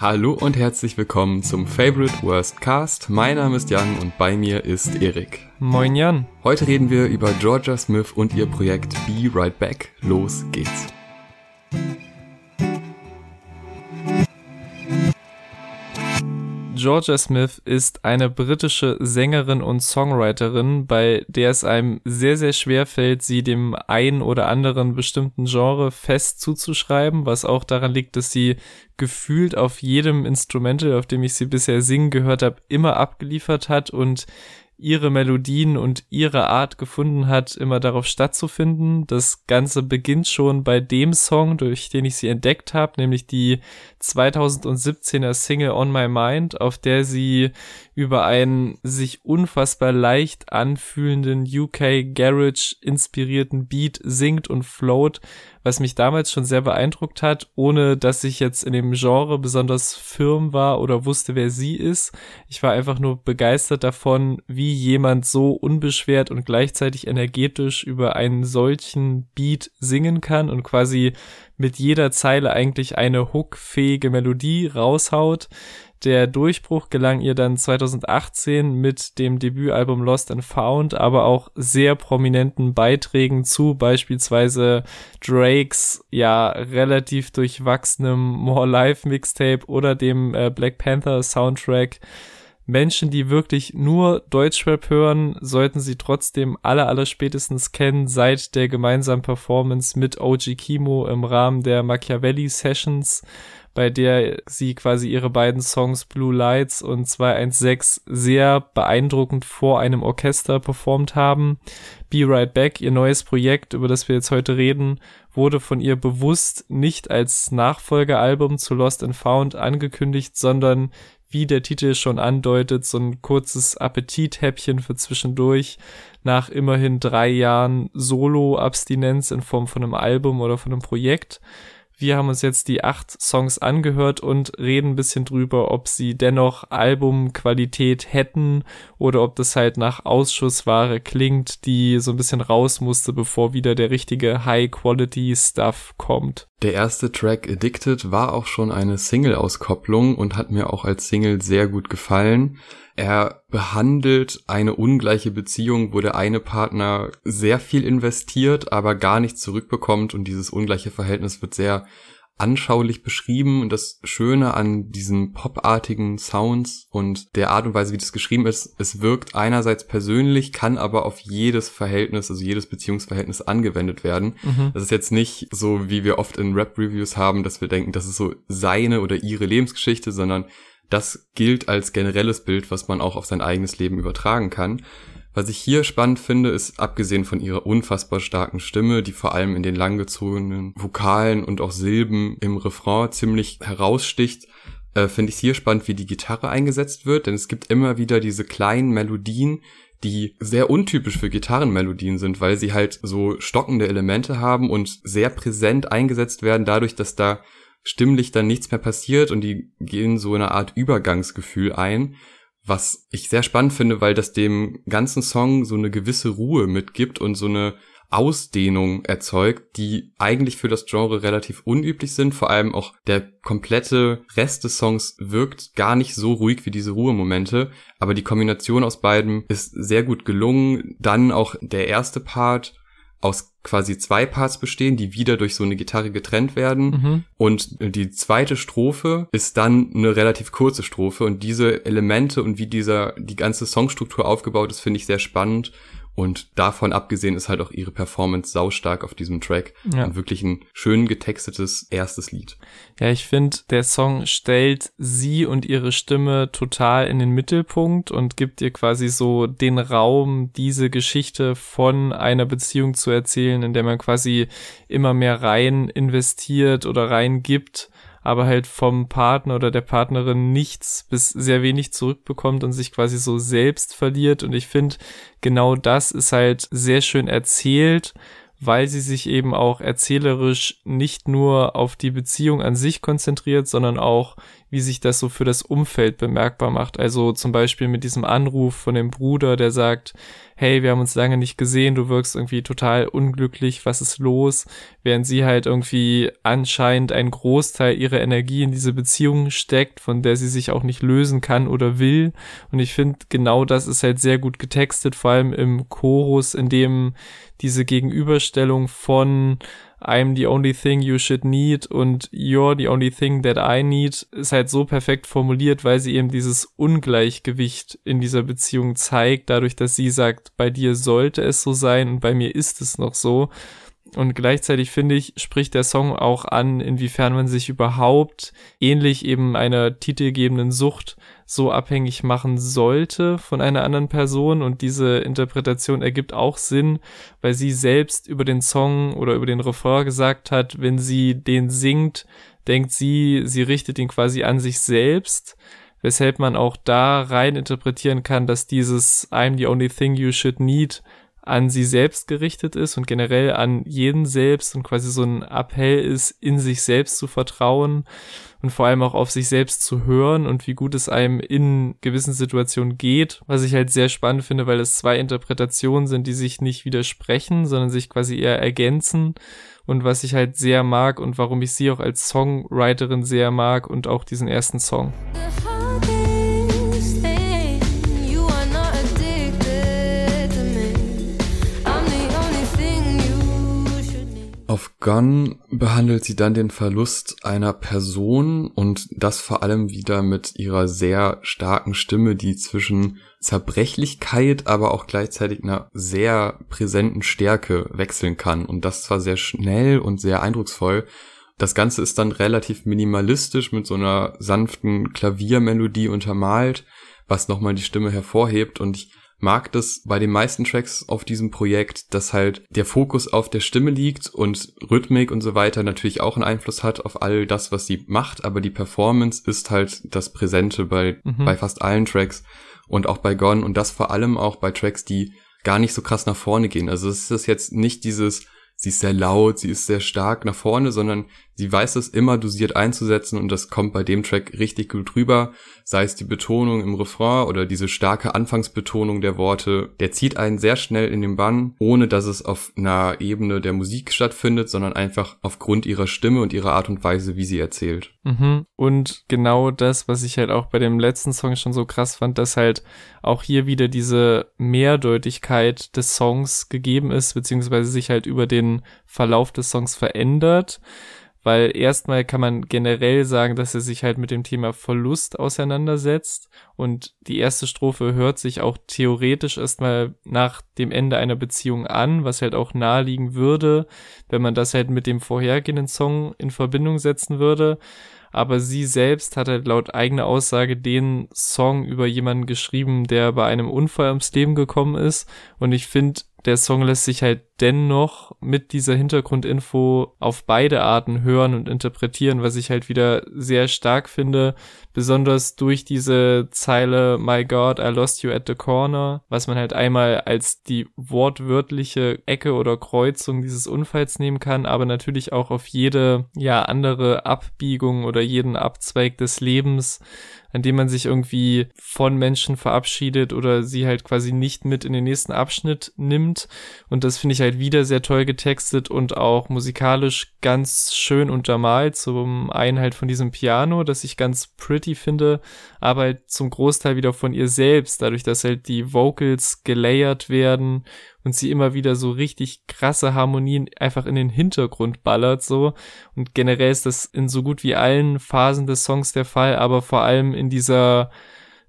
Hallo und herzlich willkommen zum Favorite Worst Cast. Mein Name ist Jan und bei mir ist Erik. Moin Jan. Heute reden wir über Georgia Smith und ihr Projekt Be Right Back. Los geht's. Georgia Smith ist eine britische Sängerin und Songwriterin, bei der es einem sehr, sehr schwer fällt, sie dem einen oder anderen bestimmten Genre fest zuzuschreiben, was auch daran liegt, dass sie gefühlt auf jedem Instrumental, auf dem ich sie bisher singen gehört habe, immer abgeliefert hat und ihre Melodien und ihre Art gefunden hat, immer darauf stattzufinden. Das Ganze beginnt schon bei dem Song, durch den ich sie entdeckt habe, nämlich die 2017er Single On My Mind, auf der sie über einen sich unfassbar leicht anfühlenden UK Garage inspirierten Beat singt und float, was mich damals schon sehr beeindruckt hat, ohne dass ich jetzt in dem Genre besonders firm war oder wusste, wer sie ist. Ich war einfach nur begeistert davon, wie jemand so unbeschwert und gleichzeitig energetisch über einen solchen Beat singen kann und quasi mit jeder Zeile eigentlich eine hookfähige Melodie raushaut. Der Durchbruch gelang ihr dann 2018 mit dem Debütalbum Lost and Found, aber auch sehr prominenten Beiträgen zu beispielsweise Drakes ja relativ durchwachsenem More Life Mixtape oder dem äh, Black Panther Soundtrack. Menschen, die wirklich nur Deutschrap hören, sollten sie trotzdem alle, alle spätestens kennen seit der gemeinsamen Performance mit OG Kimo im Rahmen der Machiavelli Sessions bei der sie quasi ihre beiden Songs Blue Lights und 216 sehr beeindruckend vor einem Orchester performt haben. Be Right Back, ihr neues Projekt, über das wir jetzt heute reden, wurde von ihr bewusst nicht als Nachfolgealbum zu Lost and Found angekündigt, sondern wie der Titel schon andeutet, so ein kurzes Appetithäppchen für zwischendurch nach immerhin drei Jahren Solo-Abstinenz in Form von einem Album oder von einem Projekt. Wir haben uns jetzt die acht Songs angehört und reden ein bisschen drüber, ob sie dennoch Albumqualität hätten oder ob das halt nach Ausschussware klingt, die so ein bisschen raus musste, bevor wieder der richtige High-Quality-Stuff kommt. Der erste Track Addicted war auch schon eine Single-Auskopplung und hat mir auch als Single sehr gut gefallen. Er behandelt eine ungleiche Beziehung, wo der eine Partner sehr viel investiert, aber gar nichts zurückbekommt und dieses ungleiche Verhältnis wird sehr anschaulich beschrieben und das Schöne an diesen popartigen Sounds und der Art und Weise, wie das geschrieben ist, es wirkt einerseits persönlich, kann aber auf jedes Verhältnis, also jedes Beziehungsverhältnis angewendet werden. Mhm. Das ist jetzt nicht so, wie wir oft in Rap-Reviews haben, dass wir denken, das ist so seine oder ihre Lebensgeschichte, sondern das gilt als generelles Bild, was man auch auf sein eigenes Leben übertragen kann. Was ich hier spannend finde, ist abgesehen von ihrer unfassbar starken Stimme, die vor allem in den langgezogenen Vokalen und auch Silben im Refrain ziemlich heraussticht, äh, finde ich hier spannend, wie die Gitarre eingesetzt wird, denn es gibt immer wieder diese kleinen Melodien, die sehr untypisch für Gitarrenmelodien sind, weil sie halt so stockende Elemente haben und sehr präsent eingesetzt werden, dadurch, dass da stimmlich dann nichts mehr passiert und die gehen so eine Art Übergangsgefühl ein, was ich sehr spannend finde, weil das dem ganzen Song so eine gewisse Ruhe mitgibt und so eine Ausdehnung erzeugt, die eigentlich für das Genre relativ unüblich sind. Vor allem auch der komplette Rest des Songs wirkt gar nicht so ruhig wie diese Ruhemomente. Aber die Kombination aus beiden ist sehr gut gelungen. Dann auch der erste Part aus quasi zwei Parts bestehen, die wieder durch so eine Gitarre getrennt werden. Mhm. Und die zweite Strophe ist dann eine relativ kurze Strophe. Und diese Elemente und wie dieser, die ganze Songstruktur aufgebaut ist, finde ich sehr spannend. Und davon abgesehen ist halt auch ihre Performance saustark auf diesem Track. Ja. Und wirklich ein schön getextetes erstes Lied. Ja, ich finde, der Song stellt sie und ihre Stimme total in den Mittelpunkt und gibt ihr quasi so den Raum, diese Geschichte von einer Beziehung zu erzählen, in der man quasi immer mehr rein investiert oder rein gibt aber halt vom Partner oder der Partnerin nichts bis sehr wenig zurückbekommt und sich quasi so selbst verliert. Und ich finde, genau das ist halt sehr schön erzählt, weil sie sich eben auch erzählerisch nicht nur auf die Beziehung an sich konzentriert, sondern auch wie sich das so für das Umfeld bemerkbar macht. Also zum Beispiel mit diesem Anruf von dem Bruder, der sagt, hey, wir haben uns lange nicht gesehen, du wirkst irgendwie total unglücklich, was ist los? Während sie halt irgendwie anscheinend einen Großteil ihrer Energie in diese Beziehung steckt, von der sie sich auch nicht lösen kann oder will. Und ich finde, genau das ist halt sehr gut getextet, vor allem im Chorus, in dem diese Gegenüberstellung von I'm the only thing you should need und you're the only thing that I need ist halt so perfekt formuliert, weil sie eben dieses Ungleichgewicht in dieser Beziehung zeigt, dadurch, dass sie sagt, bei dir sollte es so sein und bei mir ist es noch so. Und gleichzeitig finde ich, spricht der Song auch an, inwiefern man sich überhaupt ähnlich eben einer titelgebenden Sucht so abhängig machen sollte von einer anderen Person. Und diese Interpretation ergibt auch Sinn, weil sie selbst über den Song oder über den Refrain gesagt hat, wenn sie den singt, denkt sie, sie richtet ihn quasi an sich selbst weshalb man auch da rein interpretieren kann, dass dieses I'm the only thing you should need an sie selbst gerichtet ist und generell an jeden selbst und quasi so ein Appell ist, in sich selbst zu vertrauen und vor allem auch auf sich selbst zu hören und wie gut es einem in gewissen Situationen geht, was ich halt sehr spannend finde, weil es zwei Interpretationen sind, die sich nicht widersprechen, sondern sich quasi eher ergänzen und was ich halt sehr mag und warum ich sie auch als Songwriterin sehr mag und auch diesen ersten Song. Auf Gun behandelt sie dann den Verlust einer Person und das vor allem wieder mit ihrer sehr starken Stimme, die zwischen Zerbrechlichkeit, aber auch gleichzeitig einer sehr präsenten Stärke wechseln kann. Und das zwar sehr schnell und sehr eindrucksvoll. Das Ganze ist dann relativ minimalistisch mit so einer sanften Klaviermelodie untermalt, was nochmal die Stimme hervorhebt und ich mag das bei den meisten Tracks auf diesem Projekt, dass halt der Fokus auf der Stimme liegt und Rhythmik und so weiter natürlich auch einen Einfluss hat auf all das, was sie macht, aber die Performance ist halt das Präsente bei, mhm. bei fast allen Tracks und auch bei Gone und das vor allem auch bei Tracks, die gar nicht so krass nach vorne gehen. Also es ist jetzt nicht dieses, sie ist sehr laut, sie ist sehr stark nach vorne, sondern sie weiß es immer dosiert einzusetzen und das kommt bei dem Track richtig gut rüber. Sei es die Betonung im Refrain oder diese starke Anfangsbetonung der Worte. Der zieht einen sehr schnell in den Bann, ohne dass es auf einer Ebene der Musik stattfindet, sondern einfach aufgrund ihrer Stimme und ihrer Art und Weise, wie sie erzählt. Mhm. Und genau das, was ich halt auch bei dem letzten Song schon so krass fand, dass halt auch hier wieder diese Mehrdeutigkeit des Songs gegeben ist, beziehungsweise sich halt über den Verlauf des Songs verändert weil erstmal kann man generell sagen, dass er sich halt mit dem Thema Verlust auseinandersetzt und die erste Strophe hört sich auch theoretisch erstmal nach dem Ende einer Beziehung an, was halt auch naheliegen würde, wenn man das halt mit dem vorhergehenden Song in Verbindung setzen würde. Aber sie selbst hat halt laut eigener Aussage den Song über jemanden geschrieben, der bei einem Unfall ums Leben gekommen ist. Und ich finde, der Song lässt sich halt dennoch mit dieser Hintergrundinfo auf beide Arten hören und interpretieren, was ich halt wieder sehr stark finde, besonders durch diese Zeile My God, I lost you at the corner, was man halt einmal als die wortwörtliche Ecke oder Kreuzung dieses Unfalls nehmen kann, aber natürlich auch auf jede ja andere Abbiegung oder jeden Abzweig des Lebens an dem man sich irgendwie von Menschen verabschiedet oder sie halt quasi nicht mit in den nächsten Abschnitt nimmt. Und das finde ich halt wieder sehr toll getextet und auch musikalisch ganz schön untermalt. Zum einen halt von diesem Piano, das ich ganz pretty finde, aber halt zum Großteil wieder von ihr selbst, dadurch, dass halt die Vocals gelayert werden und sie immer wieder so richtig krasse Harmonien einfach in den Hintergrund ballert so und generell ist das in so gut wie allen Phasen des Songs der Fall, aber vor allem in dieser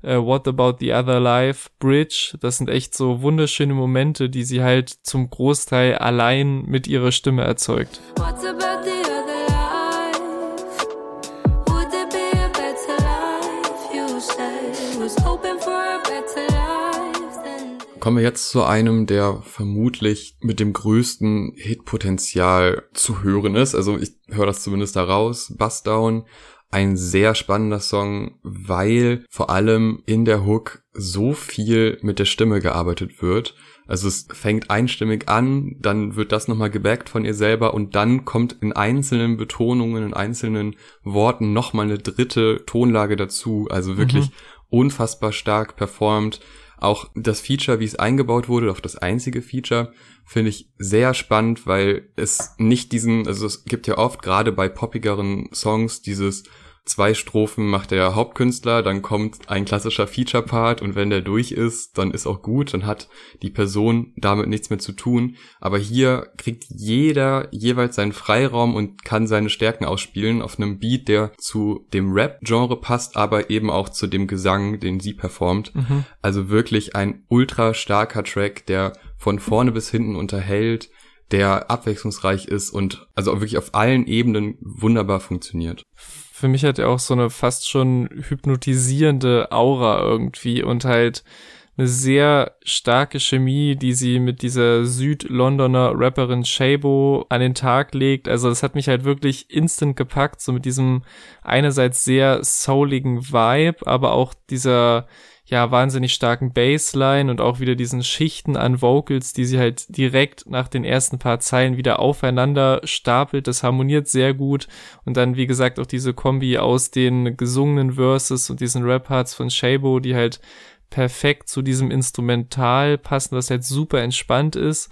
uh, What About the Other Life Bridge, das sind echt so wunderschöne Momente, die sie halt zum Großteil allein mit ihrer Stimme erzeugt. Kommen wir jetzt zu einem, der vermutlich mit dem größten Hitpotenzial zu hören ist. Also ich höre das zumindest daraus. Bust Down, ein sehr spannender Song, weil vor allem in der Hook so viel mit der Stimme gearbeitet wird. Also es fängt einstimmig an, dann wird das nochmal gebackt von ihr selber und dann kommt in einzelnen Betonungen, in einzelnen Worten nochmal eine dritte Tonlage dazu. Also wirklich mhm. unfassbar stark performt. Auch das Feature, wie es eingebaut wurde, auch das einzige Feature, finde ich sehr spannend, weil es nicht diesen, also es gibt ja oft gerade bei poppigeren Songs dieses zwei Strophen macht der Hauptkünstler, dann kommt ein klassischer Feature-Part und wenn der durch ist, dann ist auch gut, dann hat die Person damit nichts mehr zu tun. Aber hier kriegt jeder jeweils seinen Freiraum und kann seine Stärken ausspielen auf einem Beat, der zu dem Rap-Genre passt, aber eben auch zu dem Gesang, den sie performt. Mhm. Also wirklich ein ultra starker Track, der von vorne bis hinten unterhält, der abwechslungsreich ist und also wirklich auf allen Ebenen wunderbar funktioniert für mich hat er auch so eine fast schon hypnotisierende Aura irgendwie und halt eine sehr starke Chemie, die sie mit dieser Südlondoner Rapperin Shabo an den Tag legt. Also das hat mich halt wirklich instant gepackt, so mit diesem einerseits sehr souligen Vibe, aber auch dieser ja wahnsinnig starken Bassline und auch wieder diesen Schichten an Vocals, die sie halt direkt nach den ersten paar Zeilen wieder aufeinander stapelt. Das harmoniert sehr gut und dann wie gesagt auch diese Kombi aus den gesungenen Verses und diesen Rap-Parts von Shabo, die halt perfekt zu diesem Instrumental passen, was halt super entspannt ist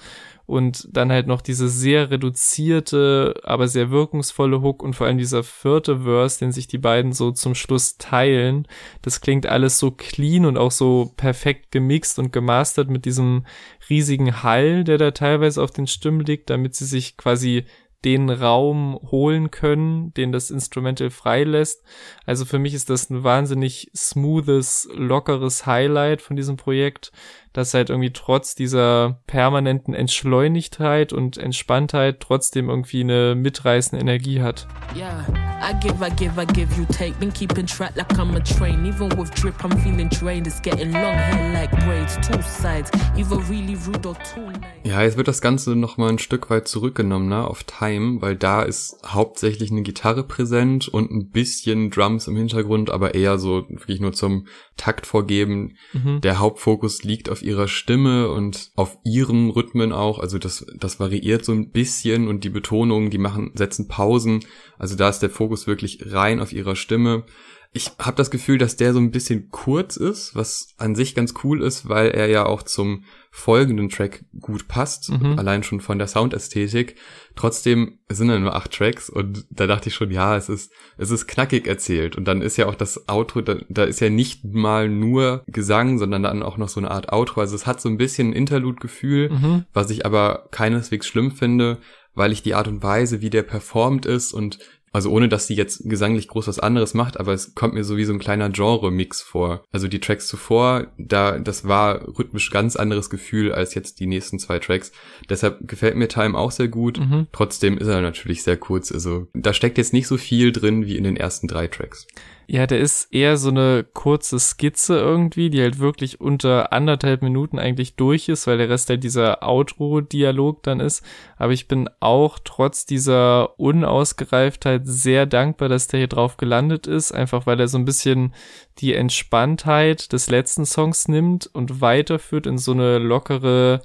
und dann halt noch diese sehr reduzierte, aber sehr wirkungsvolle Hook und vor allem dieser vierte Verse, den sich die beiden so zum Schluss teilen. Das klingt alles so clean und auch so perfekt gemixt und gemastert mit diesem riesigen Hall, der da teilweise auf den Stimmen liegt, damit sie sich quasi den Raum holen können, den das Instrumental freilässt. Also für mich ist das ein wahnsinnig smoothes, lockeres Highlight von diesem Projekt, das halt irgendwie trotz dieser permanenten Entschleunigtheit und Entspanntheit trotzdem irgendwie eine mitreißende Energie hat. Yeah, I give, I give, I give, you take. Been keeping track like I'm a train. Even with drip, I'm feeling drained. It's getting long hair like braids, two sides. Either really rude or too late. Ja, jetzt wird das Ganze nochmal ein Stück weit zurückgenommen, ne, auf Time, weil da ist hauptsächlich eine Gitarre präsent und ein bisschen Drums im Hintergrund, aber eher so wirklich nur zum Takt vorgeben. Mhm. Der Hauptfokus liegt auf ihrer Stimme und auf ihren Rhythmen auch. Also das, das variiert so ein bisschen und die Betonungen, die machen, setzen Pausen. Also da ist der Fokus wirklich rein auf ihrer Stimme. Ich habe das Gefühl, dass der so ein bisschen kurz ist, was an sich ganz cool ist, weil er ja auch zum folgenden Track gut passt, mhm. allein schon von der Soundästhetik. Trotzdem sind er nur acht Tracks und da dachte ich schon, ja, es ist, es ist knackig erzählt. Und dann ist ja auch das Outro, da, da ist ja nicht mal nur Gesang, sondern dann auch noch so eine Art Outro. Also es hat so ein bisschen ein Interlude-Gefühl, mhm. was ich aber keineswegs schlimm finde, weil ich die Art und Weise, wie der performt ist und also ohne, dass sie jetzt gesanglich groß was anderes macht, aber es kommt mir so wie so ein kleiner Genre-Mix vor. Also die Tracks zuvor, da, das war rhythmisch ganz anderes Gefühl als jetzt die nächsten zwei Tracks. Deshalb gefällt mir Time auch sehr gut. Mhm. Trotzdem ist er natürlich sehr kurz. Also da steckt jetzt nicht so viel drin wie in den ersten drei Tracks. Ja, der ist eher so eine kurze Skizze irgendwie, die halt wirklich unter anderthalb Minuten eigentlich durch ist, weil der Rest halt dieser Outro-Dialog dann ist. Aber ich bin auch trotz dieser Unausgereiftheit sehr dankbar, dass der hier drauf gelandet ist, einfach weil er so ein bisschen die Entspanntheit des letzten Songs nimmt und weiterführt in so eine lockere,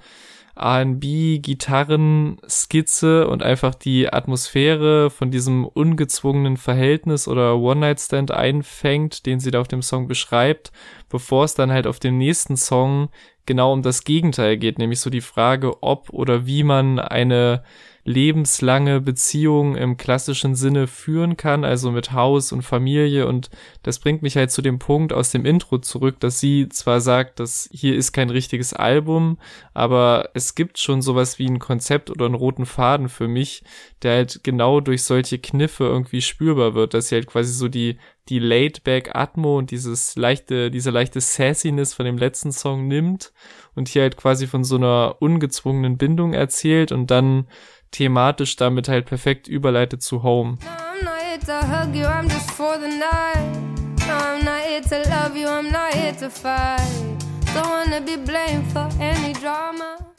R&B, Gitarren, Skizze und einfach die Atmosphäre von diesem ungezwungenen Verhältnis oder One-Night-Stand einfängt, den sie da auf dem Song beschreibt, bevor es dann halt auf dem nächsten Song genau um das Gegenteil geht, nämlich so die Frage, ob oder wie man eine lebenslange Beziehung im klassischen Sinne führen kann, also mit Haus und Familie. Und das bringt mich halt zu dem Punkt aus dem Intro zurück, dass sie zwar sagt, dass hier ist kein richtiges Album, aber es gibt schon sowas wie ein Konzept oder einen roten Faden für mich, der halt genau durch solche Kniffe irgendwie spürbar wird, dass sie halt quasi so die die laid-back Atmo und dieses leichte, diese leichte Sassiness von dem letzten Song nimmt und hier halt quasi von so einer ungezwungenen Bindung erzählt und dann thematisch damit halt perfekt überleitet zu Home.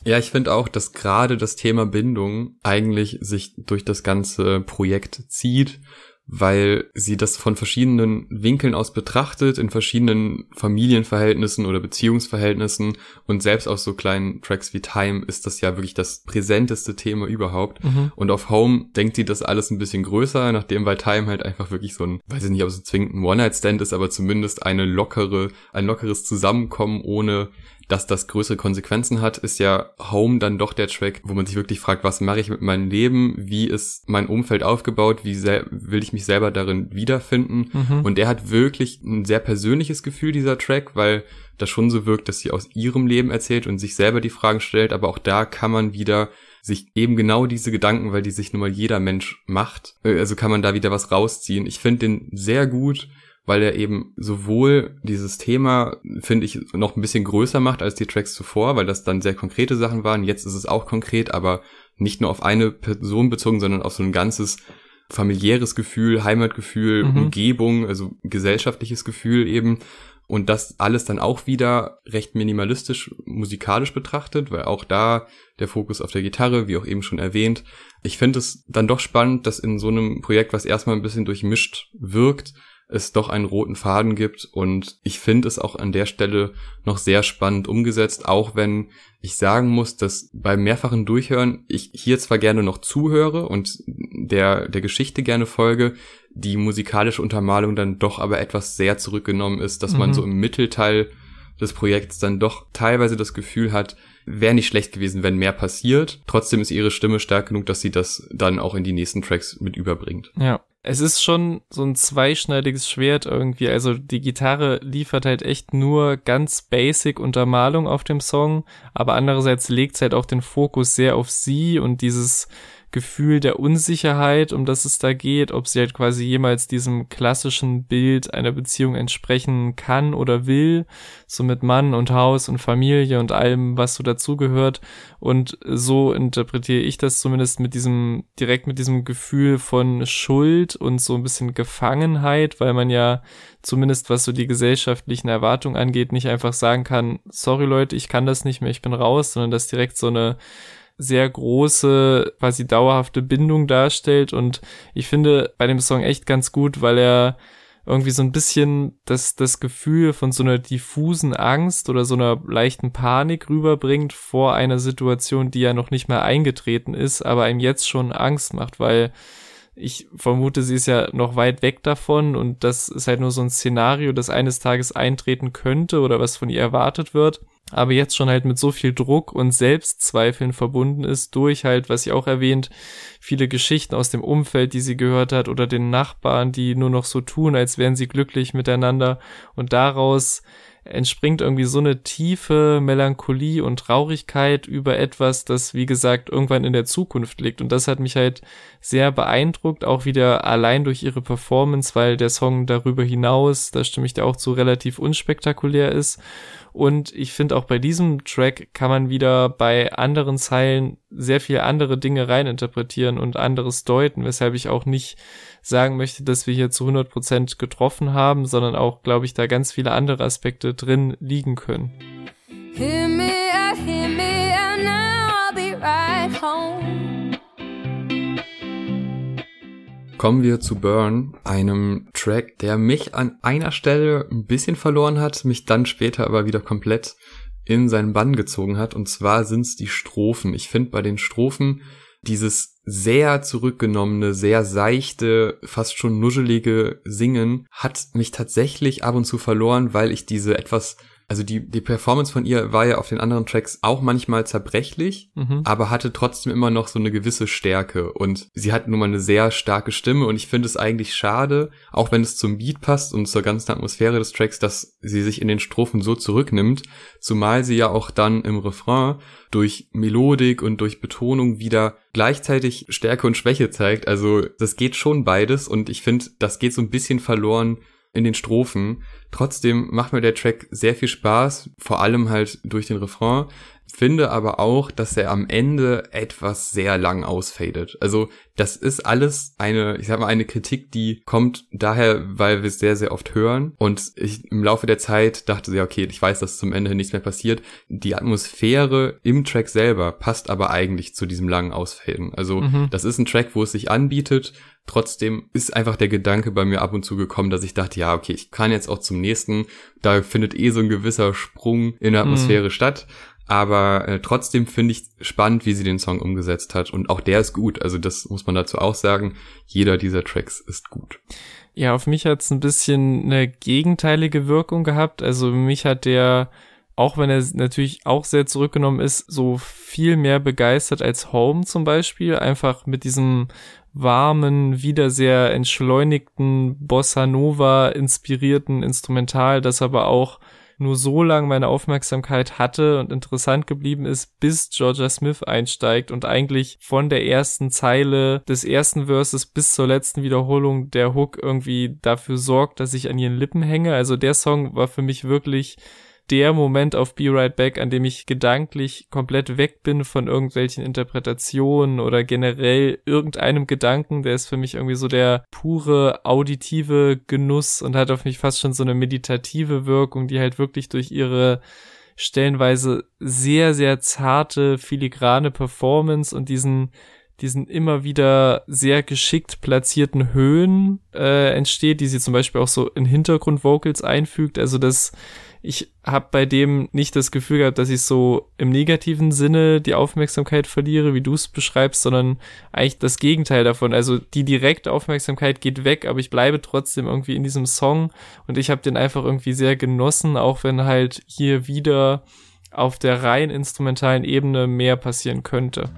Ja, ich finde auch, dass gerade das Thema Bindung eigentlich sich durch das ganze Projekt zieht weil sie das von verschiedenen Winkeln aus betrachtet, in verschiedenen Familienverhältnissen oder Beziehungsverhältnissen und selbst auf so kleinen Tracks wie Time ist das ja wirklich das präsenteste Thema überhaupt. Mhm. Und auf Home denkt sie das alles ein bisschen größer, nachdem bei Time halt einfach wirklich so ein, weiß ich nicht, ob es zwingend ein One-Night-Stand ist, aber zumindest eine lockere, ein lockeres Zusammenkommen ohne dass das größere Konsequenzen hat, ist ja Home dann doch der Track, wo man sich wirklich fragt, was mache ich mit meinem Leben, wie ist mein Umfeld aufgebaut, wie will ich mich selber darin wiederfinden. Mhm. Und der hat wirklich ein sehr persönliches Gefühl, dieser Track, weil das schon so wirkt, dass sie aus ihrem Leben erzählt und sich selber die Fragen stellt, aber auch da kann man wieder sich eben genau diese Gedanken, weil die sich nun mal jeder Mensch macht, äh, also kann man da wieder was rausziehen. Ich finde den sehr gut weil er eben sowohl dieses Thema, finde ich, noch ein bisschen größer macht als die Tracks zuvor, weil das dann sehr konkrete Sachen waren. Jetzt ist es auch konkret, aber nicht nur auf eine Person bezogen, sondern auf so ein ganzes familiäres Gefühl, Heimatgefühl, mhm. Umgebung, also gesellschaftliches Gefühl eben. Und das alles dann auch wieder recht minimalistisch musikalisch betrachtet, weil auch da der Fokus auf der Gitarre, wie auch eben schon erwähnt. Ich finde es dann doch spannend, dass in so einem Projekt, was erstmal ein bisschen durchmischt wirkt, es doch einen roten Faden gibt und ich finde es auch an der Stelle noch sehr spannend umgesetzt, auch wenn ich sagen muss, dass beim mehrfachen Durchhören ich hier zwar gerne noch zuhöre und der, der Geschichte gerne folge, die musikalische Untermalung dann doch aber etwas sehr zurückgenommen ist, dass mhm. man so im Mittelteil des Projekts dann doch teilweise das Gefühl hat, wäre nicht schlecht gewesen, wenn mehr passiert. Trotzdem ist ihre Stimme stark genug, dass sie das dann auch in die nächsten Tracks mit überbringt. Ja es ist schon so ein zweischneidiges Schwert irgendwie. Also die Gitarre liefert halt echt nur ganz basic Untermalung auf dem Song, aber andererseits legt es halt auch den Fokus sehr auf sie und dieses Gefühl der Unsicherheit, um das es da geht, ob sie halt quasi jemals diesem klassischen Bild einer Beziehung entsprechen kann oder will, so mit Mann und Haus und Familie und allem, was so dazugehört. Und so interpretiere ich das zumindest mit diesem, direkt mit diesem Gefühl von Schuld und so ein bisschen Gefangenheit, weil man ja zumindest was so die gesellschaftlichen Erwartungen angeht, nicht einfach sagen kann, sorry Leute, ich kann das nicht mehr, ich bin raus, sondern dass direkt so eine sehr große, quasi dauerhafte Bindung darstellt. Und ich finde bei dem Song echt ganz gut, weil er irgendwie so ein bisschen das, das Gefühl von so einer diffusen Angst oder so einer leichten Panik rüberbringt vor einer Situation, die ja noch nicht mehr eingetreten ist, aber einem jetzt schon Angst macht, weil ich vermute, sie ist ja noch weit weg davon und das ist halt nur so ein Szenario, das eines Tages eintreten könnte oder was von ihr erwartet wird aber jetzt schon halt mit so viel Druck und Selbstzweifeln verbunden ist durch halt, was sie auch erwähnt, viele Geschichten aus dem Umfeld, die sie gehört hat oder den Nachbarn, die nur noch so tun, als wären sie glücklich miteinander. Und daraus entspringt irgendwie so eine tiefe Melancholie und Traurigkeit über etwas, das wie gesagt irgendwann in der Zukunft liegt. Und das hat mich halt sehr beeindruckt, auch wieder allein durch ihre Performance, weil der Song darüber hinaus, da stimme ich dir auch zu, relativ unspektakulär ist. Und ich finde auch bei diesem Track kann man wieder bei anderen Zeilen sehr viel andere Dinge reininterpretieren und anderes deuten, weshalb ich auch nicht sagen möchte, dass wir hier zu 100 Prozent getroffen haben, sondern auch, glaube ich, da ganz viele andere Aspekte drin liegen können. Hear me out, hear me out, now I'll be right home. kommen wir zu Burn, einem Track, der mich an einer Stelle ein bisschen verloren hat, mich dann später aber wieder komplett in seinen Bann gezogen hat. Und zwar sind es die Strophen. Ich finde bei den Strophen dieses sehr zurückgenommene, sehr seichte, fast schon nuschelige Singen hat mich tatsächlich ab und zu verloren, weil ich diese etwas also die, die Performance von ihr war ja auf den anderen Tracks auch manchmal zerbrechlich, mhm. aber hatte trotzdem immer noch so eine gewisse Stärke. Und sie hat nun mal eine sehr starke Stimme und ich finde es eigentlich schade, auch wenn es zum Beat passt und zur ganzen Atmosphäre des Tracks, dass sie sich in den Strophen so zurücknimmt, zumal sie ja auch dann im Refrain durch Melodik und durch Betonung wieder gleichzeitig Stärke und Schwäche zeigt. Also das geht schon beides und ich finde, das geht so ein bisschen verloren in den Strophen. Trotzdem macht mir der Track sehr viel Spaß, vor allem halt durch den Refrain. Finde aber auch, dass er am Ende etwas sehr lang ausfadet. Also das ist alles eine, ich sag mal, eine Kritik, die kommt daher, weil wir es sehr, sehr oft hören. Und ich im Laufe der Zeit dachte sehr, okay, ich weiß, dass zum Ende nichts mehr passiert. Die Atmosphäre im Track selber passt aber eigentlich zu diesem langen Ausfaden. Also mhm. das ist ein Track, wo es sich anbietet. Trotzdem ist einfach der Gedanke bei mir ab und zu gekommen, dass ich dachte, ja, okay, ich kann jetzt auch zum nächsten. Da findet eh so ein gewisser Sprung in der Atmosphäre mhm. statt. Aber äh, trotzdem finde ich spannend, wie sie den Song umgesetzt hat. Und auch der ist gut. Also das muss man dazu auch sagen. Jeder dieser Tracks ist gut. Ja, auf mich hat es ein bisschen eine gegenteilige Wirkung gehabt. Also mich hat der, auch wenn er natürlich auch sehr zurückgenommen ist, so viel mehr begeistert als Home zum Beispiel. Einfach mit diesem warmen, wieder sehr entschleunigten, Bossa Nova inspirierten Instrumental, das aber auch nur so lang meine Aufmerksamkeit hatte und interessant geblieben ist, bis Georgia Smith einsteigt und eigentlich von der ersten Zeile des ersten Verses bis zur letzten Wiederholung der Hook irgendwie dafür sorgt, dass ich an ihren Lippen hänge. Also der Song war für mich wirklich der Moment auf Be Right Back, an dem ich gedanklich komplett weg bin von irgendwelchen Interpretationen oder generell irgendeinem Gedanken. Der ist für mich irgendwie so der pure auditive Genuss und hat auf mich fast schon so eine meditative Wirkung, die halt wirklich durch ihre stellenweise sehr, sehr zarte, filigrane Performance und diesen diesen immer wieder sehr geschickt platzierten Höhen äh, entsteht, die sie zum Beispiel auch so in Hintergrundvocals einfügt. Also das ich habe bei dem nicht das Gefühl gehabt, dass ich so im negativen Sinne die Aufmerksamkeit verliere, wie du es beschreibst, sondern eigentlich das Gegenteil davon. Also die direkte Aufmerksamkeit geht weg, aber ich bleibe trotzdem irgendwie in diesem Song und ich habe den einfach irgendwie sehr genossen, auch wenn halt hier wieder auf der rein instrumentalen Ebene mehr passieren könnte.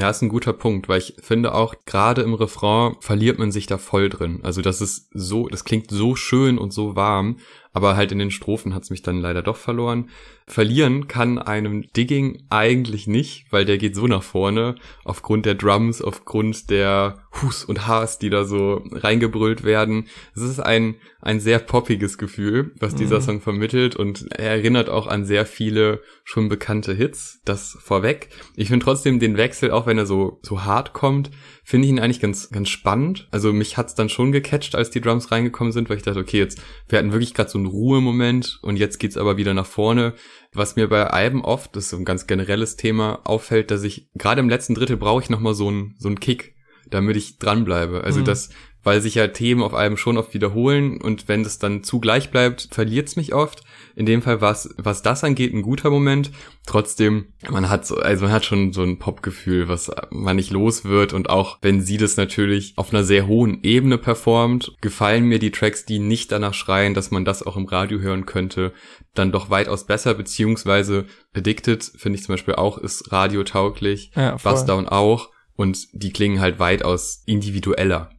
Ja, ist ein guter Punkt, weil ich finde auch, gerade im Refrain verliert man sich da voll drin. Also das ist so, das klingt so schön und so warm, aber halt in den Strophen hat's mich dann leider doch verloren. Verlieren kann einem Digging eigentlich nicht, weil der geht so nach vorne, aufgrund der Drums, aufgrund der Hus und Haas, die da so reingebrüllt werden. Es ist ein, ein sehr poppiges Gefühl, was dieser mhm. Song vermittelt und er erinnert auch an sehr viele schon bekannte Hits, das vorweg. Ich finde trotzdem den Wechsel, auch wenn er so, so hart kommt, finde ich ihn eigentlich ganz, ganz spannend. Also mich hat's dann schon gecatcht, als die Drums reingekommen sind, weil ich dachte, okay, jetzt, wir hatten wirklich gerade so einen Ruhemoment und jetzt geht's aber wieder nach vorne. Was mir bei Alben oft, das ist so ein ganz generelles Thema, auffällt, dass ich, gerade im letzten Drittel brauche ich nochmal so einen, so einen Kick, damit ich dranbleibe. Also mhm. das, weil sich ja Themen auf Alben schon oft wiederholen und wenn das dann zu gleich bleibt, verliert's mich oft. In dem Fall war es, was das angeht, ein guter Moment. Trotzdem, man hat so, also man hat schon so ein Popgefühl, was man nicht los wird und auch wenn sie das natürlich auf einer sehr hohen Ebene performt, gefallen mir die Tracks, die nicht danach schreien, dass man das auch im Radio hören könnte, dann doch weitaus besser, beziehungsweise Addicted finde ich zum Beispiel auch, ist radiotauglich, ja, Bust Down auch und die klingen halt weitaus individueller.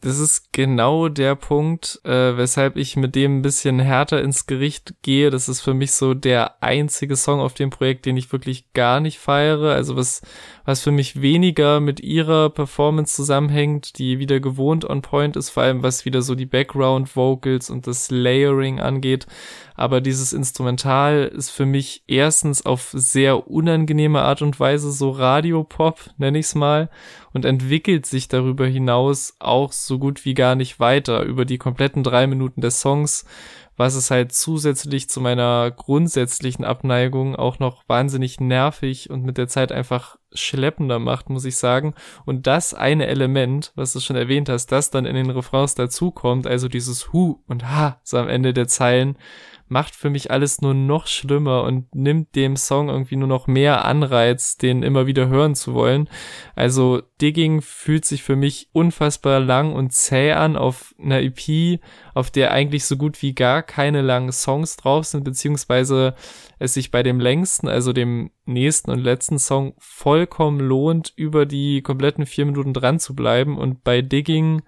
Das ist genau der Punkt, äh, weshalb ich mit dem ein bisschen härter ins Gericht gehe. Das ist für mich so der einzige Song auf dem Projekt, den ich wirklich gar nicht feiere. Also was, was für mich weniger mit ihrer Performance zusammenhängt, die wieder gewohnt on point ist, vor allem was wieder so die Background Vocals und das Layering angeht aber dieses Instrumental ist für mich erstens auf sehr unangenehme Art und Weise so Radiopop, nenne ich es mal, und entwickelt sich darüber hinaus auch so gut wie gar nicht weiter über die kompletten drei Minuten des Songs, was es halt zusätzlich zu meiner grundsätzlichen Abneigung auch noch wahnsinnig nervig und mit der Zeit einfach schleppender macht, muss ich sagen. Und das eine Element, was du schon erwähnt hast, das dann in den Refrains dazukommt, also dieses Hu und Ha so am Ende der Zeilen, macht für mich alles nur noch schlimmer und nimmt dem Song irgendwie nur noch mehr Anreiz, den immer wieder hören zu wollen. Also Digging fühlt sich für mich unfassbar lang und zäh an auf einer EP, auf der eigentlich so gut wie gar keine langen Songs drauf sind, beziehungsweise es sich bei dem längsten, also dem nächsten und letzten Song vollkommen lohnt, über die kompletten vier Minuten dran zu bleiben und bei Digging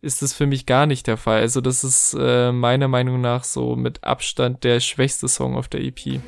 ist das für mich gar nicht der Fall. Also das ist äh, meiner Meinung nach so mit Abstand der schwächste Song auf der EP.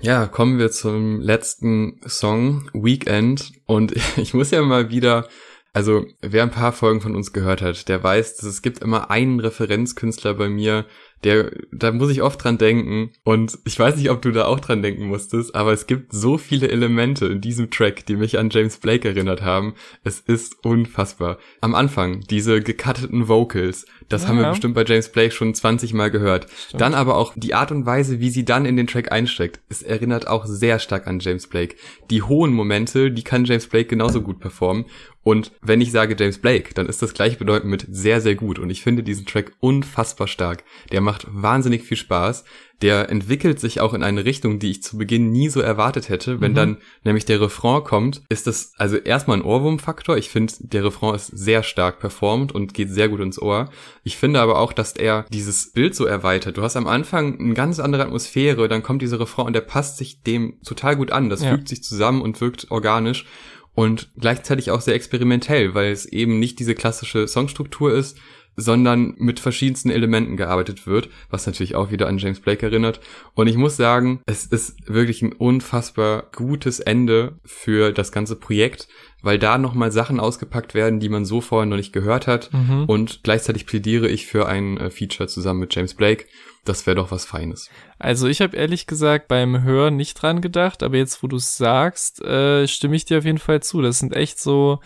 Ja, kommen wir zum letzten Song, Weekend. Und ich muss ja mal wieder, also wer ein paar Folgen von uns gehört hat, der weiß, dass es gibt immer einen Referenzkünstler bei mir, der, da muss ich oft dran denken. Und ich weiß nicht, ob du da auch dran denken musstest, aber es gibt so viele Elemente in diesem Track, die mich an James Blake erinnert haben. Es ist unfassbar. Am Anfang, diese gecutteten Vocals, das ja. haben wir bestimmt bei James Blake schon 20 Mal gehört. Stimmt. Dann aber auch die Art und Weise, wie sie dann in den Track einsteckt. Es erinnert auch sehr stark an James Blake. Die hohen Momente, die kann James Blake genauso gut performen. Und wenn ich sage James Blake, dann ist das gleichbedeutend mit sehr, sehr gut. Und ich finde diesen Track unfassbar stark. Der macht wahnsinnig viel Spaß. Der entwickelt sich auch in eine Richtung, die ich zu Beginn nie so erwartet hätte. Wenn mhm. dann nämlich der Refrain kommt, ist das also erstmal ein Ohrwurmfaktor. Ich finde, der Refrain ist sehr stark performt und geht sehr gut ins Ohr. Ich finde aber auch, dass er dieses Bild so erweitert. Du hast am Anfang eine ganz andere Atmosphäre, dann kommt dieser Refrain und der passt sich dem total gut an. Das ja. fügt sich zusammen und wirkt organisch und gleichzeitig auch sehr experimentell, weil es eben nicht diese klassische Songstruktur ist, sondern mit verschiedensten Elementen gearbeitet wird, was natürlich auch wieder an James Blake erinnert. Und ich muss sagen, es ist wirklich ein unfassbar gutes Ende für das ganze Projekt, weil da nochmal Sachen ausgepackt werden, die man so vorher noch nicht gehört hat. Mhm. Und gleichzeitig plädiere ich für ein äh, Feature zusammen mit James Blake. Das wäre doch was Feines. Also ich habe ehrlich gesagt beim Hören nicht dran gedacht, aber jetzt, wo du es sagst, äh, stimme ich dir auf jeden Fall zu. Das sind echt so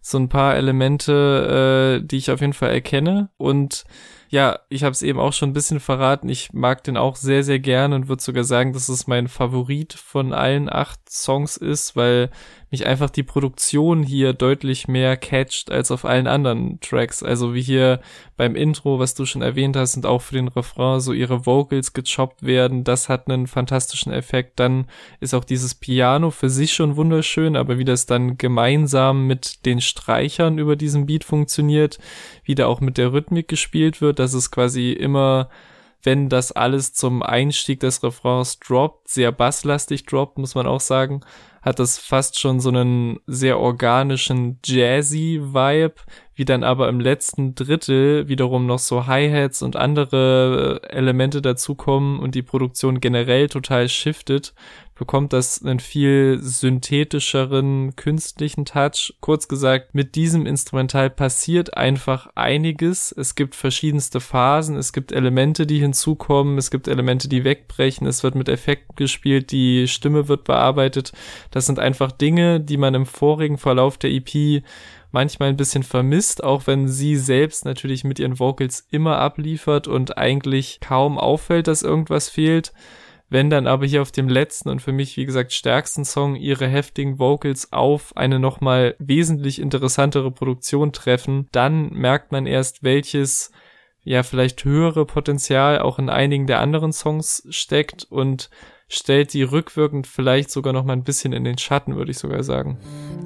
so ein paar Elemente, äh, die ich auf jeden Fall erkenne. Und ja, ich habe es eben auch schon ein bisschen verraten. Ich mag den auch sehr, sehr gerne und würde sogar sagen, dass es mein Favorit von allen acht Songs ist, weil mich einfach die Produktion hier deutlich mehr catcht als auf allen anderen Tracks. Also wie hier beim Intro, was du schon erwähnt hast, und auch für den Refrain so ihre Vocals gechoppt werden, das hat einen fantastischen Effekt. Dann ist auch dieses Piano für sich schon wunderschön, aber wie das dann gemeinsam mit den Streichern über diesen Beat funktioniert, wie da auch mit der Rhythmik gespielt wird, dass es quasi immer wenn das alles zum Einstieg des Refrains droppt, sehr basslastig droppt, muss man auch sagen, hat das fast schon so einen sehr organischen jazzy Vibe, wie dann aber im letzten Drittel wiederum noch so Hi-Hats und andere Elemente dazukommen und die Produktion generell total shiftet, bekommt das einen viel synthetischeren, künstlichen Touch. Kurz gesagt, mit diesem Instrumental passiert einfach einiges. Es gibt verschiedenste Phasen, es gibt Elemente, die hinzukommen, es gibt Elemente, die wegbrechen, es wird mit Effekten gespielt, die Stimme wird bearbeitet. Das sind einfach Dinge, die man im vorigen Verlauf der EP manchmal ein bisschen vermisst, auch wenn sie selbst natürlich mit ihren Vocals immer abliefert und eigentlich kaum auffällt, dass irgendwas fehlt. Wenn dann aber hier auf dem letzten und für mich, wie gesagt, stärksten Song ihre heftigen Vocals auf eine nochmal wesentlich interessantere Produktion treffen, dann merkt man erst, welches ja vielleicht höhere Potenzial auch in einigen der anderen Songs steckt und stellt die rückwirkend vielleicht sogar noch mal ein bisschen in den Schatten, würde ich sogar sagen.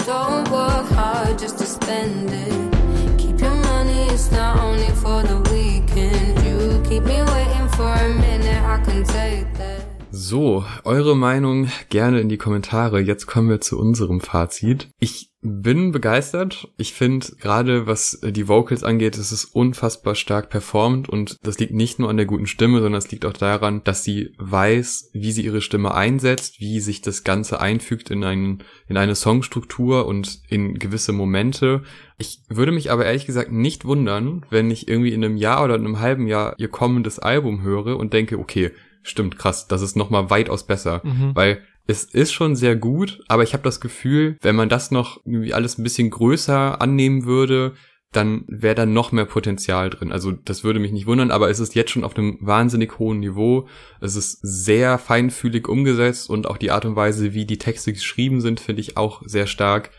Don't work hard just to spend it. Keep your money, it's not only for the weekend. You keep me waiting for a minute, I can take that. So, eure Meinung gerne in die Kommentare. Jetzt kommen wir zu unserem Fazit. Ich bin begeistert. Ich finde gerade, was die Vocals angeht, ist es unfassbar stark performt und das liegt nicht nur an der guten Stimme, sondern es liegt auch daran, dass sie weiß, wie sie ihre Stimme einsetzt, wie sich das Ganze einfügt in einen, in eine Songstruktur und in gewisse Momente. Ich würde mich aber ehrlich gesagt nicht wundern, wenn ich irgendwie in einem Jahr oder in einem halben Jahr ihr kommendes Album höre und denke, okay, stimmt, krass, das ist nochmal weitaus besser. Mhm. Weil es ist schon sehr gut, aber ich habe das Gefühl, wenn man das noch irgendwie alles ein bisschen größer annehmen würde, dann wäre da noch mehr Potenzial drin. Also das würde mich nicht wundern, aber es ist jetzt schon auf einem wahnsinnig hohen Niveau. Es ist sehr feinfühlig umgesetzt und auch die Art und Weise, wie die Texte geschrieben sind, finde ich auch sehr stark,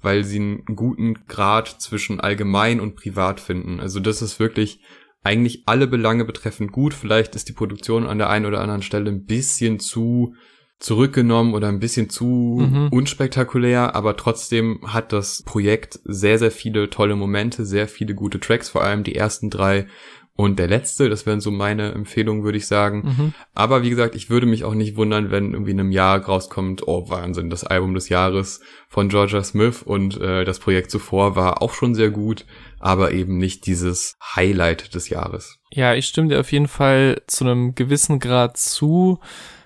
weil sie einen guten Grad zwischen allgemein und privat finden. Also das ist wirklich eigentlich alle Belange betreffend gut. Vielleicht ist die Produktion an der einen oder anderen Stelle ein bisschen zu zurückgenommen oder ein bisschen zu mhm. unspektakulär, aber trotzdem hat das Projekt sehr, sehr viele tolle Momente, sehr viele gute Tracks, vor allem die ersten drei und der letzte, das wären so meine Empfehlungen, würde ich sagen. Mhm. Aber wie gesagt, ich würde mich auch nicht wundern, wenn irgendwie in einem Jahr rauskommt, oh Wahnsinn, das Album des Jahres von Georgia Smith und äh, das Projekt zuvor war auch schon sehr gut, aber eben nicht dieses Highlight des Jahres. Ja, ich stimme dir auf jeden Fall zu einem gewissen Grad zu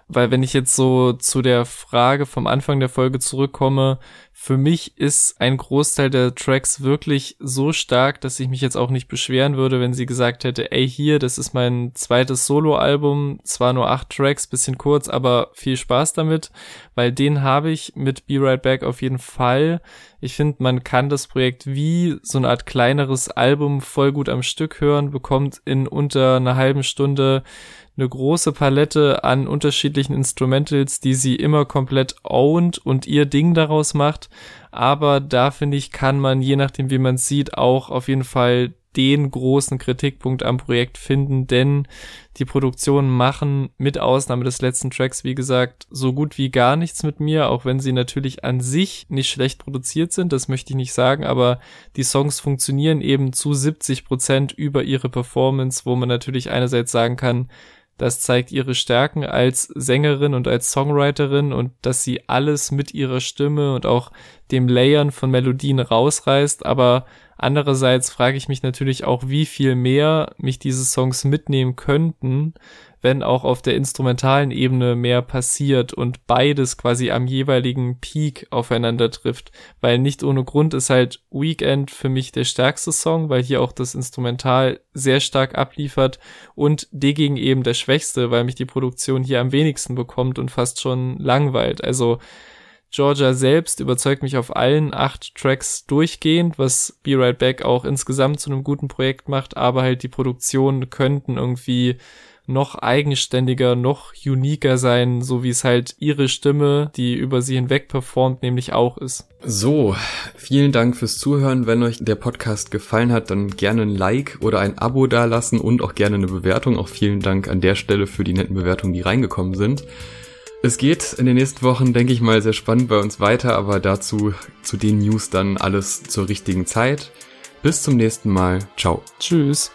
weil wenn ich jetzt so zu der Frage vom Anfang der Folge zurückkomme, für mich ist ein Großteil der Tracks wirklich so stark, dass ich mich jetzt auch nicht beschweren würde, wenn sie gesagt hätte, ey hier, das ist mein zweites Soloalbum, zwar nur acht Tracks, bisschen kurz, aber viel Spaß damit, weil den habe ich mit Be Right Back auf jeden Fall. Ich finde, man kann das Projekt wie so eine Art kleineres Album voll gut am Stück hören, bekommt in unter einer halben Stunde eine große Palette an unterschiedlichen Instrumentals, die sie immer komplett ownt und ihr Ding daraus macht. Aber da finde ich, kann man, je nachdem wie man sieht, auch auf jeden Fall den großen Kritikpunkt am Projekt finden, denn die Produktionen machen mit Ausnahme des letzten Tracks, wie gesagt, so gut wie gar nichts mit mir, auch wenn sie natürlich an sich nicht schlecht produziert sind, das möchte ich nicht sagen, aber die Songs funktionieren eben zu 70 Prozent über ihre Performance, wo man natürlich einerseits sagen kann, das zeigt ihre Stärken als Sängerin und als Songwriterin und dass sie alles mit ihrer Stimme und auch dem Layern von Melodien rausreißt. Aber andererseits frage ich mich natürlich auch, wie viel mehr mich diese Songs mitnehmen könnten, wenn auch auf der instrumentalen Ebene mehr passiert und beides quasi am jeweiligen Peak aufeinander trifft. Weil nicht ohne Grund ist halt Weekend für mich der stärkste Song, weil hier auch das Instrumental sehr stark abliefert und dagegen eben der schwächste, weil mich die Produktion hier am wenigsten bekommt und fast schon langweilt. Also Georgia selbst überzeugt mich auf allen acht Tracks durchgehend, was Be Right Back auch insgesamt zu einem guten Projekt macht, aber halt die Produktionen könnten irgendwie noch eigenständiger, noch uniker sein, so wie es halt ihre Stimme, die über sie hinweg performt, nämlich auch ist. So, vielen Dank fürs Zuhören. Wenn euch der Podcast gefallen hat, dann gerne ein Like oder ein Abo dalassen und auch gerne eine Bewertung. Auch vielen Dank an der Stelle für die netten Bewertungen, die reingekommen sind. Es geht in den nächsten Wochen, denke ich mal, sehr spannend bei uns weiter, aber dazu zu den News dann alles zur richtigen Zeit. Bis zum nächsten Mal. Ciao. Tschüss.